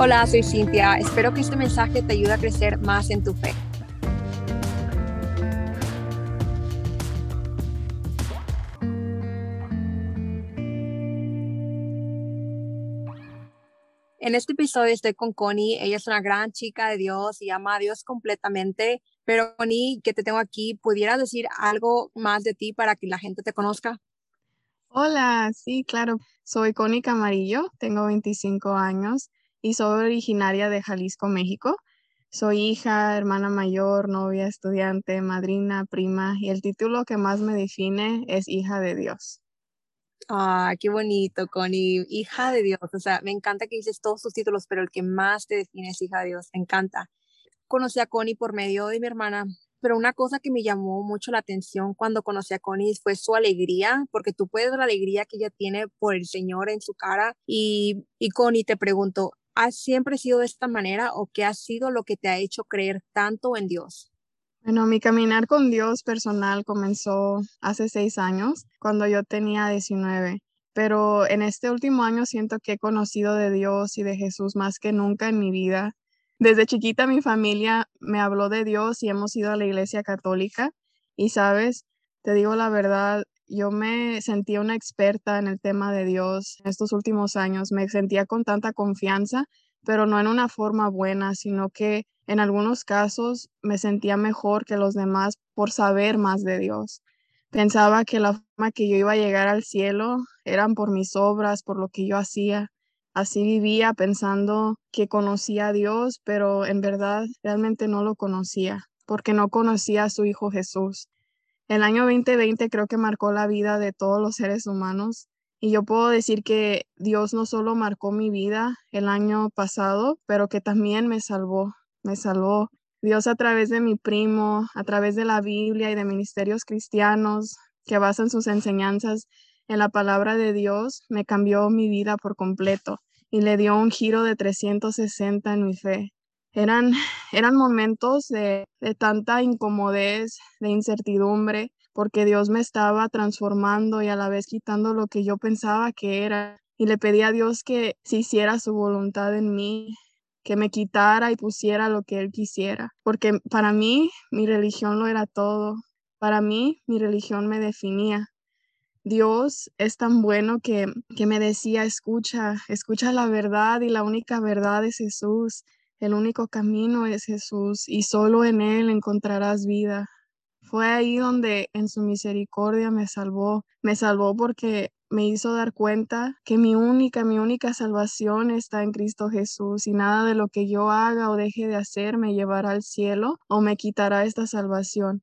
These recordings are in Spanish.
Hola, soy Cintia. Espero que este mensaje te ayude a crecer más en tu fe. En este episodio estoy con Connie. Ella es una gran chica de Dios y ama a Dios completamente. Pero Connie, que te tengo aquí, ¿pudieras decir algo más de ti para que la gente te conozca? Hola, sí, claro. Soy Connie Camarillo, tengo 25 años y soy originaria de Jalisco, México. Soy hija, hermana mayor, novia, estudiante, madrina, prima y el título que más me define es hija de Dios. Ah, qué bonito, Connie, hija de Dios. O sea, me encanta que dices todos tus títulos, pero el que más te define es hija de Dios. Me encanta. Conocí a Connie por medio de mi hermana, pero una cosa que me llamó mucho la atención cuando conocí a Connie fue su alegría, porque tú puedes ver la alegría que ella tiene por el Señor en su cara. Y, y Connie, te pregunto, ¿has siempre sido de esta manera o qué ha sido lo que te ha hecho creer tanto en Dios? Bueno, mi caminar con Dios personal comenzó hace seis años, cuando yo tenía 19, pero en este último año siento que he conocido de Dios y de Jesús más que nunca en mi vida. Desde chiquita mi familia me habló de Dios y hemos ido a la iglesia católica y sabes, te digo la verdad, yo me sentía una experta en el tema de Dios en estos últimos años. Me sentía con tanta confianza, pero no en una forma buena, sino que en algunos casos me sentía mejor que los demás por saber más de Dios. Pensaba que la forma que yo iba a llegar al cielo eran por mis obras, por lo que yo hacía. Así vivía pensando que conocía a Dios, pero en verdad realmente no lo conocía, porque no conocía a su Hijo Jesús. El año 2020 creo que marcó la vida de todos los seres humanos y yo puedo decir que Dios no solo marcó mi vida el año pasado, pero que también me salvó, me salvó. Dios a través de mi primo, a través de la Biblia y de ministerios cristianos que basan sus enseñanzas en la palabra de Dios, me cambió mi vida por completo y le dio un giro de 360 en mi fe. Eran, eran momentos de, de tanta incomodez, de incertidumbre, porque Dios me estaba transformando y a la vez quitando lo que yo pensaba que era. Y le pedí a Dios que se hiciera su voluntad en mí, que me quitara y pusiera lo que Él quisiera. Porque para mí mi religión lo era todo. Para mí mi religión me definía. Dios es tan bueno que, que me decía, escucha, escucha la verdad y la única verdad es Jesús. El único camino es Jesús y solo en Él encontrarás vida. Fue ahí donde en su misericordia me salvó. Me salvó porque me hizo dar cuenta que mi única, mi única salvación está en Cristo Jesús y nada de lo que yo haga o deje de hacer me llevará al cielo o me quitará esta salvación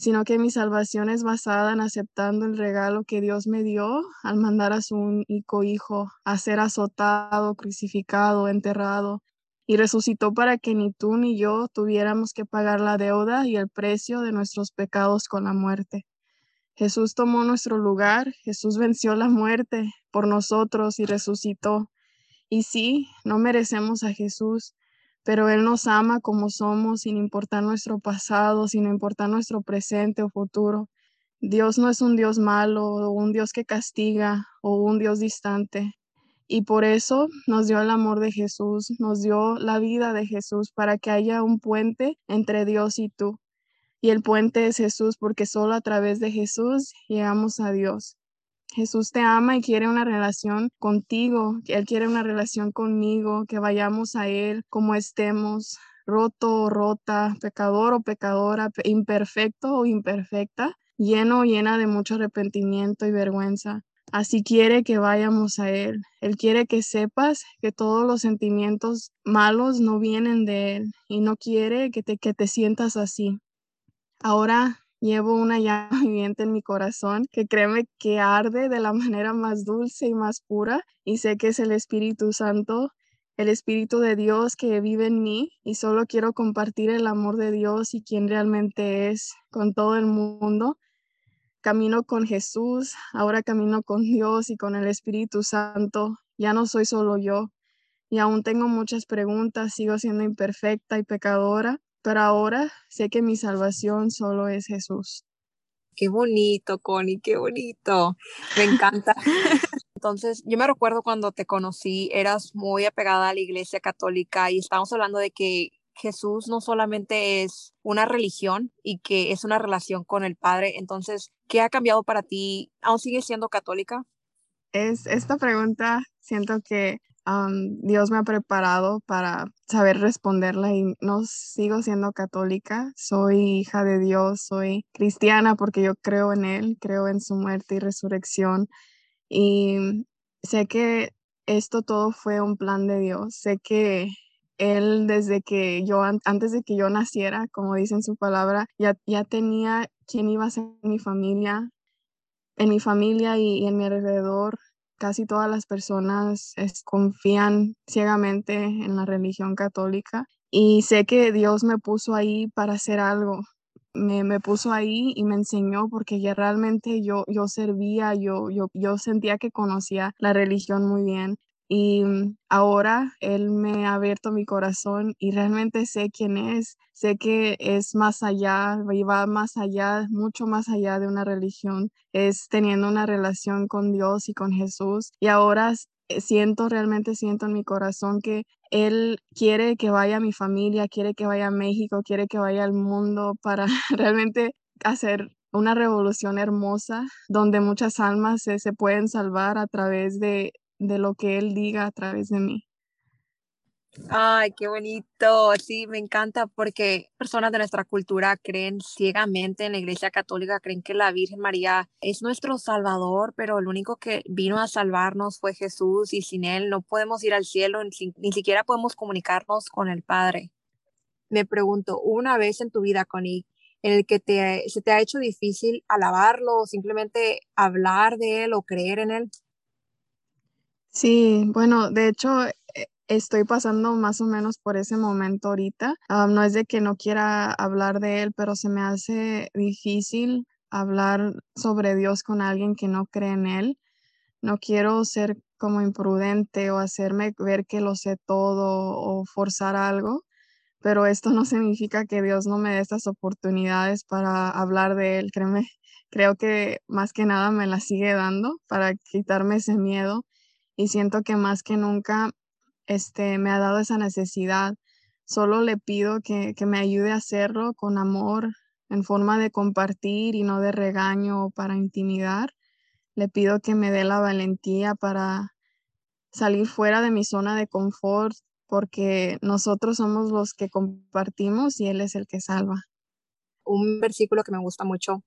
sino que mi salvación es basada en aceptando el regalo que Dios me dio al mandar a su único hijo a ser azotado, crucificado, enterrado, y resucitó para que ni tú ni yo tuviéramos que pagar la deuda y el precio de nuestros pecados con la muerte. Jesús tomó nuestro lugar, Jesús venció la muerte por nosotros y resucitó. Y sí, no merecemos a Jesús, pero Él nos ama como somos sin importar nuestro pasado, sin importar nuestro presente o futuro. Dios no es un Dios malo o un Dios que castiga o un Dios distante. Y por eso nos dio el amor de Jesús, nos dio la vida de Jesús para que haya un puente entre Dios y tú. Y el puente es Jesús porque solo a través de Jesús llegamos a Dios. Jesús te ama y quiere una relación contigo, Él quiere una relación conmigo, que vayamos a Él como estemos, roto o rota, pecador o pecadora, imperfecto o imperfecta, lleno o llena de mucho arrepentimiento y vergüenza. Así quiere que vayamos a Él. Él quiere que sepas que todos los sentimientos malos no vienen de Él y no quiere que te, que te sientas así. Ahora llevo una llama viviente en mi corazón que créeme que arde de la manera más dulce y más pura y sé que es el Espíritu Santo, el Espíritu de Dios que vive en mí y solo quiero compartir el amor de Dios y quien realmente es con todo el mundo camino con Jesús, ahora camino con Dios y con el Espíritu Santo. Ya no soy solo yo y aún tengo muchas preguntas, sigo siendo imperfecta y pecadora, pero ahora sé que mi salvación solo es Jesús. Qué bonito, Connie, qué bonito. Me encanta. Entonces, yo me recuerdo cuando te conocí, eras muy apegada a la iglesia católica y estábamos hablando de que Jesús no solamente es una religión y que es una relación con el Padre. Entonces, ¿qué ha cambiado para ti? ¿Aún sigues siendo católica? Es esta pregunta, siento que Dios me ha preparado para saber responderla y no sigo siendo católica, soy hija de Dios, soy cristiana porque yo creo en Él, creo en su muerte y resurrección y sé que esto todo fue un plan de Dios, sé que Él desde que yo, antes de que yo naciera, como dice en su palabra, ya, ya tenía quién iba a ser mi familia, en mi familia y en mi alrededor casi todas las personas confían ciegamente en la religión católica y sé que Dios me puso ahí para hacer algo. Me, puso ahí y me enseñó porque ya realmente yo, yo servía, yo, yo, yo sentía que conocía la religión muy bien y mm, ahora Él me ha abierto mi corazón y realmente sé quién es, sé que es más allá, va más allá, mucho más allá de una religión, es teniendo una relación con Dios y con Jesús. Y ahora eh, siento, realmente siento en mi corazón que Él quiere que vaya a mi familia, quiere que vaya a México, quiere que vaya al mundo para realmente hacer una revolución hermosa donde muchas almas se, se pueden salvar a través de, de lo que Él diga a través de mí. Ay, qué bonito. Sí, me encanta porque personas de nuestra cultura creen ciegamente en la Iglesia Católica, creen que la Virgen María es nuestro Salvador, pero el único que vino a salvarnos fue Jesús y sin Él no podemos ir al cielo, ni, siquiera podemos comunicarnos con el Padre. Me pregunto, una vez en tu vida, Connie, en el que se te ha hecho difícil alabarlo o simplemente hablar de Él o creer en Él? Sí, bueno, de hecho, eh, estoy pasando más o menos por ese momento ahorita. Ah, no es de que no quiera hablar de él, pero se me hace difícil hablar sobre Dios con alguien que no cree en él. No quiero ser como imprudente o hacerme ver que lo sé todo o forzar algo, pero esto no significa que Dios no me dé estas oportunidades para hablar de él. Créeme, creo que más que nada me la sigue dando para quitarme ese miedo y siento que más que nunca este, me ha dado esa necesidad. Solo le pido que, me ayude a hacerlo con amor, en forma de compartir y no de regaño o para intimidar. Le pido que me dé la valentía para salir fuera de mi zona de confort, porque nosotros somos los que compartimos y Él es el que salva. Un versículo que me gusta mucho,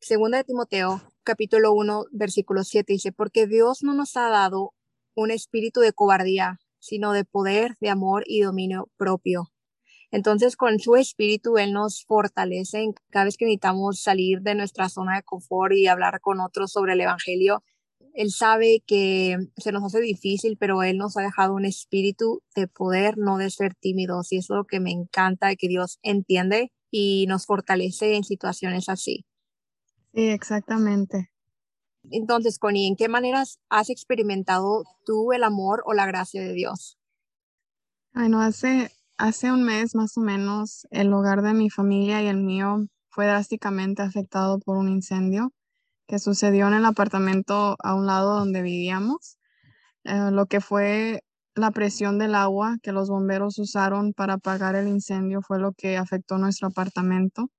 segunda de Timoteo, capítulo 1, versículo 7, dice, porque Dios no nos ha dado un espíritu de cobardía, sino de poder, de amor y dominio propio. Entonces, con su espíritu, Él nos fortalece cada vez que necesitamos salir de nuestra zona de confort y hablar con otros sobre el Evangelio. Él sabe que se nos hace difícil, pero Él nos ha dejado un espíritu de poder, no de ser tímidos. Y eso es lo que me encanta, que Dios entiende y nos fortalece en situaciones así. Sí, exactamente. Entonces, Connie, ¿en qué maneras has experimentado tú el amor o la gracia de Dios? Bueno, hace, hace un mes más o menos, el hogar de mi familia y el mío fue drásticamente afectado por un incendio que sucedió en el apartamento a un lado donde vivíamos. Eh, lo que fue la presión del agua que los bomberos usaron para apagar el incendio fue lo que afectó nuestro apartamento.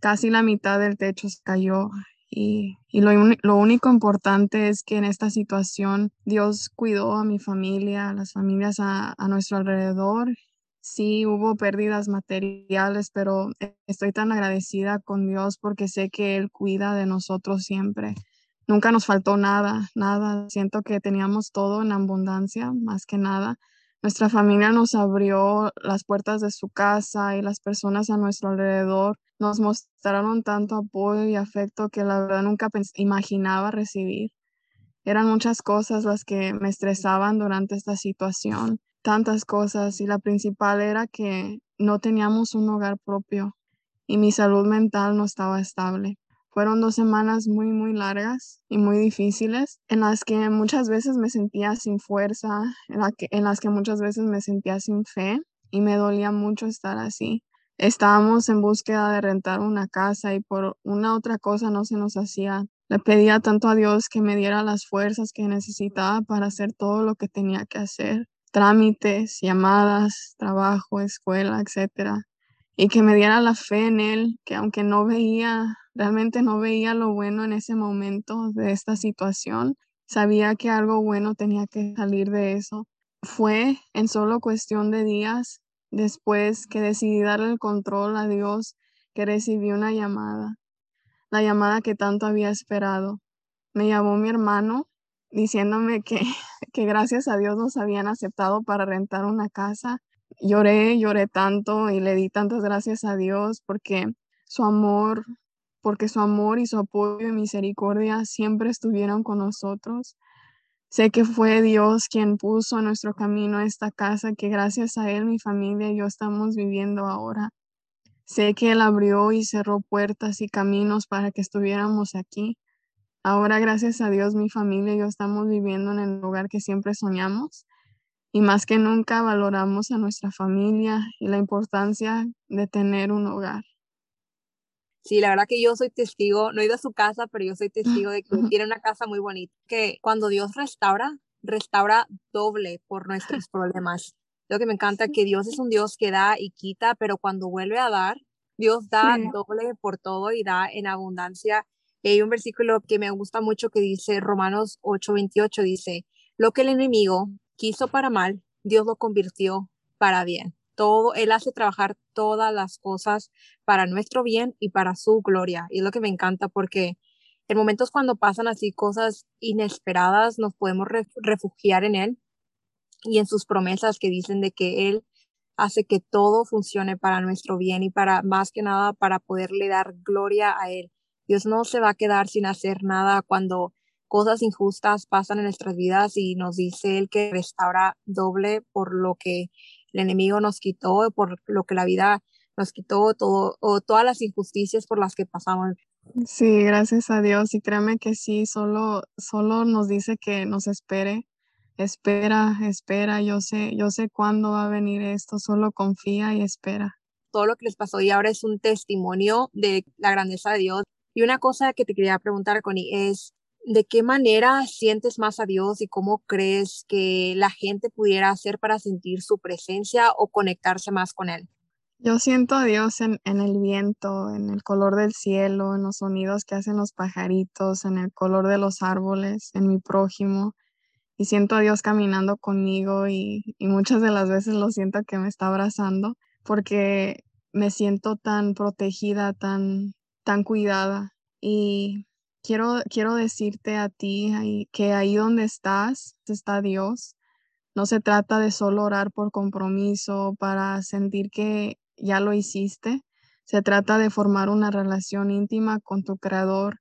Casi la mitad del techo se cayó y, lo, único importante es que en esta situación Dios cuidó a mi familia, a las familias a, nuestro alrededor. Sí, hubo pérdidas materiales, pero estoy tan agradecida con Dios porque sé que Él cuida de nosotros siempre. Nunca nos faltó nada, nada. Siento que teníamos todo en abundancia, más que nada. Nuestra familia nos abrió las puertas de su casa y las personas a nuestro alrededor nos mostraron tanto apoyo y afecto que la verdad nunca imaginaba recibir. Eran muchas cosas las que me estresaban durante esta situación, tantas cosas, y la principal era que no teníamos un hogar propio y mi salud mental no estaba estable. Fueron dos semanas muy, muy largas y muy difíciles, en las que muchas veces me sentía sin fuerza, en, en las que muchas veces me sentía sin fe y me dolía mucho estar así. Estábamos en búsqueda de rentar una casa y por una otra cosa no se nos hacía. Le pedía tanto a Dios que me diera las fuerzas que necesitaba para hacer todo lo que tenía que hacer, trámites, llamadas, trabajo, escuela, etcétera, y que me diera la fe en él, que aunque no veía, realmente no veía lo bueno en ese momento de esta situación, sabía que algo bueno tenía que salir de eso. Fue en solo cuestión de días después que decidí darle el control a Dios que recibí una llamada la llamada que tanto había esperado. Me llamó mi hermano diciéndome que, que gracias a Dios nos habían aceptado para rentar una casa. Lloré, lloré tanto y le di tantas gracias a Dios porque su amor, porque su amor y su apoyo y misericordia siempre estuvieron con nosotros. Sé que fue Dios quien puso nuestro camino esta casa que gracias a Él mi familia y yo estamos viviendo ahora. Sé que Él abrió y cerró puertas y caminos para que estuviéramos aquí. Ahora, gracias a Dios, mi familia y yo estamos viviendo en el lugar que siempre soñamos y más que nunca valoramos a nuestra familia y la importancia de tener un hogar. Sí, la verdad que yo soy testigo, no he ido a su casa, pero yo soy testigo de que tiene una casa muy bonita, que cuando Dios restaura, restaura doble por nuestros problemas. Lo que me encanta que Dios es un Dios que da y quita, pero cuando vuelve a dar, Dios da doble por todo y da en abundancia. hay un versículo que me gusta mucho que dice Romanos 8:28, dice, lo que el enemigo quiso para mal, Dios lo convirtió para bien. Todo, Él hace trabajar todas las cosas para nuestro bien y para su gloria. Y es lo que me encanta porque en momentos cuando pasan así cosas inesperadas, nos podemos refugiar en Él y en sus promesas que dicen de que Él hace que todo funcione para nuestro bien y para más que nada para poderle dar gloria a Él. Dios no se va a quedar sin hacer nada cuando cosas injustas pasan en nuestras vidas y nos dice Él que restaura doble por lo que el enemigo nos quitó, por lo que la vida nos quitó, todo, o todas las injusticias por las que pasamos. Sí, gracias a Dios. Y créeme que sí, solo, solo nos dice que nos espere espera, espera, yo sé, yo sé cuándo va a venir esto, solo confía y espera. Todo lo que les pasó y ahora es un testimonio de la grandeza de Dios. Y una cosa que te quería preguntar, Connie, es, ¿de qué manera sientes más a Dios y cómo crees que la gente pudiera hacer para sentir su presencia o conectarse más con Él? Yo siento a Dios en, el viento, en el color del cielo, en los sonidos que hacen los pajaritos, en el color de los árboles, en mi prójimo y siento a Dios caminando conmigo y, muchas de las veces lo siento que me está abrazando porque me siento tan protegida, tan, tan cuidada. Y quiero, quiero decirte a ti que ahí donde estás está Dios. No se trata de solo orar por compromiso, para sentir que ya lo hiciste. Se trata de formar una relación íntima con tu Creador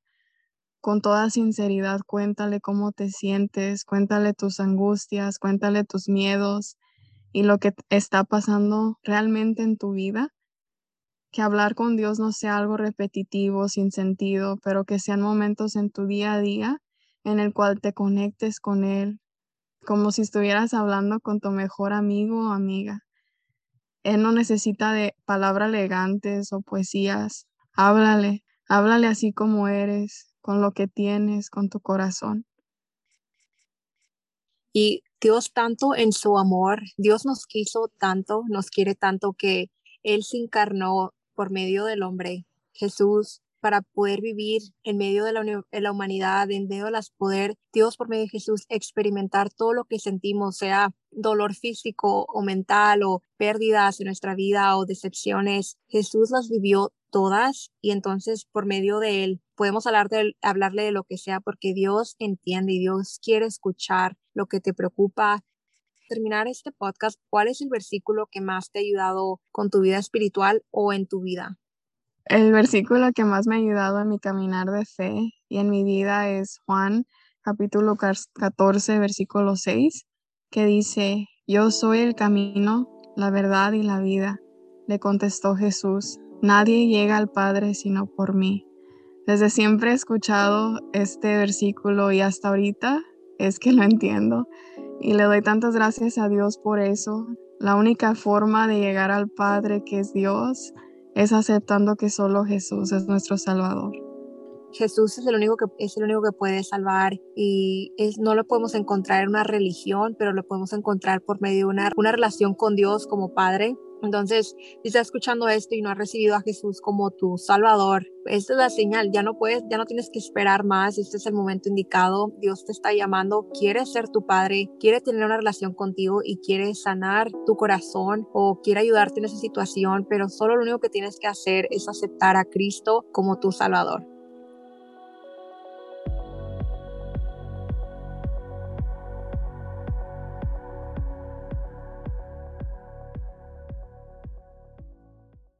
con toda sinceridad, cuéntale cómo te sientes, cuéntale tus angustias, cuéntale tus miedos y lo que está pasando realmente en tu vida. Que hablar con Dios no sea algo repetitivo, sin sentido, pero que sean momentos en tu día a día en el cual te conectes con Él, como si estuvieras hablando con tu mejor amigo o amiga. Él no necesita de palabras elegantes o poesías. Háblale, háblale así como eres, con lo que tienes, con tu corazón. Y Dios tanto en su amor, Dios nos quiso tanto, nos quiere tanto que Él se encarnó por medio del hombre, Jesús, para poder vivir en medio de la, humanidad, en medio de las poder, Dios por medio de Jesús experimentar todo lo que sentimos, sea dolor físico o mental o pérdidas en nuestra vida o decepciones. Jesús las vivió todas y entonces por medio de él podemos hablar de, hablarle de lo que sea porque Dios entiende y Dios quiere escuchar lo que te preocupa. Terminar este podcast, ¿cuál es el versículo que más te ha ayudado con tu vida espiritual o en tu vida? El versículo que más me ha ayudado en mi caminar de fe y en mi vida es Juan capítulo 14, versículo 6, que dice, Yo soy el camino, la verdad y la vida. Le contestó Jesús, Nadie llega al Padre sino por mí. Desde siempre he escuchado este versículo y hasta ahorita es que lo entiendo y le doy tantas gracias a Dios por eso. La única forma de llegar al Padre que es Dios es aceptando que solo Jesús es nuestro Salvador. Jesús es el único que es el único que puede salvar y es, no lo podemos encontrar en una religión, pero lo podemos encontrar por medio de una, una relación con Dios como Padre entonces, si estás escuchando esto y no has recibido a Jesús como tu Salvador, esta es la señal, ya no puedes, ya no tienes que esperar más, este es el momento indicado, Dios te está llamando, quiere ser tu Padre, quiere tener una relación contigo y quiere sanar tu corazón o quiere ayudarte en esa situación, pero solo lo único que tienes que hacer es aceptar a Cristo como tu Salvador.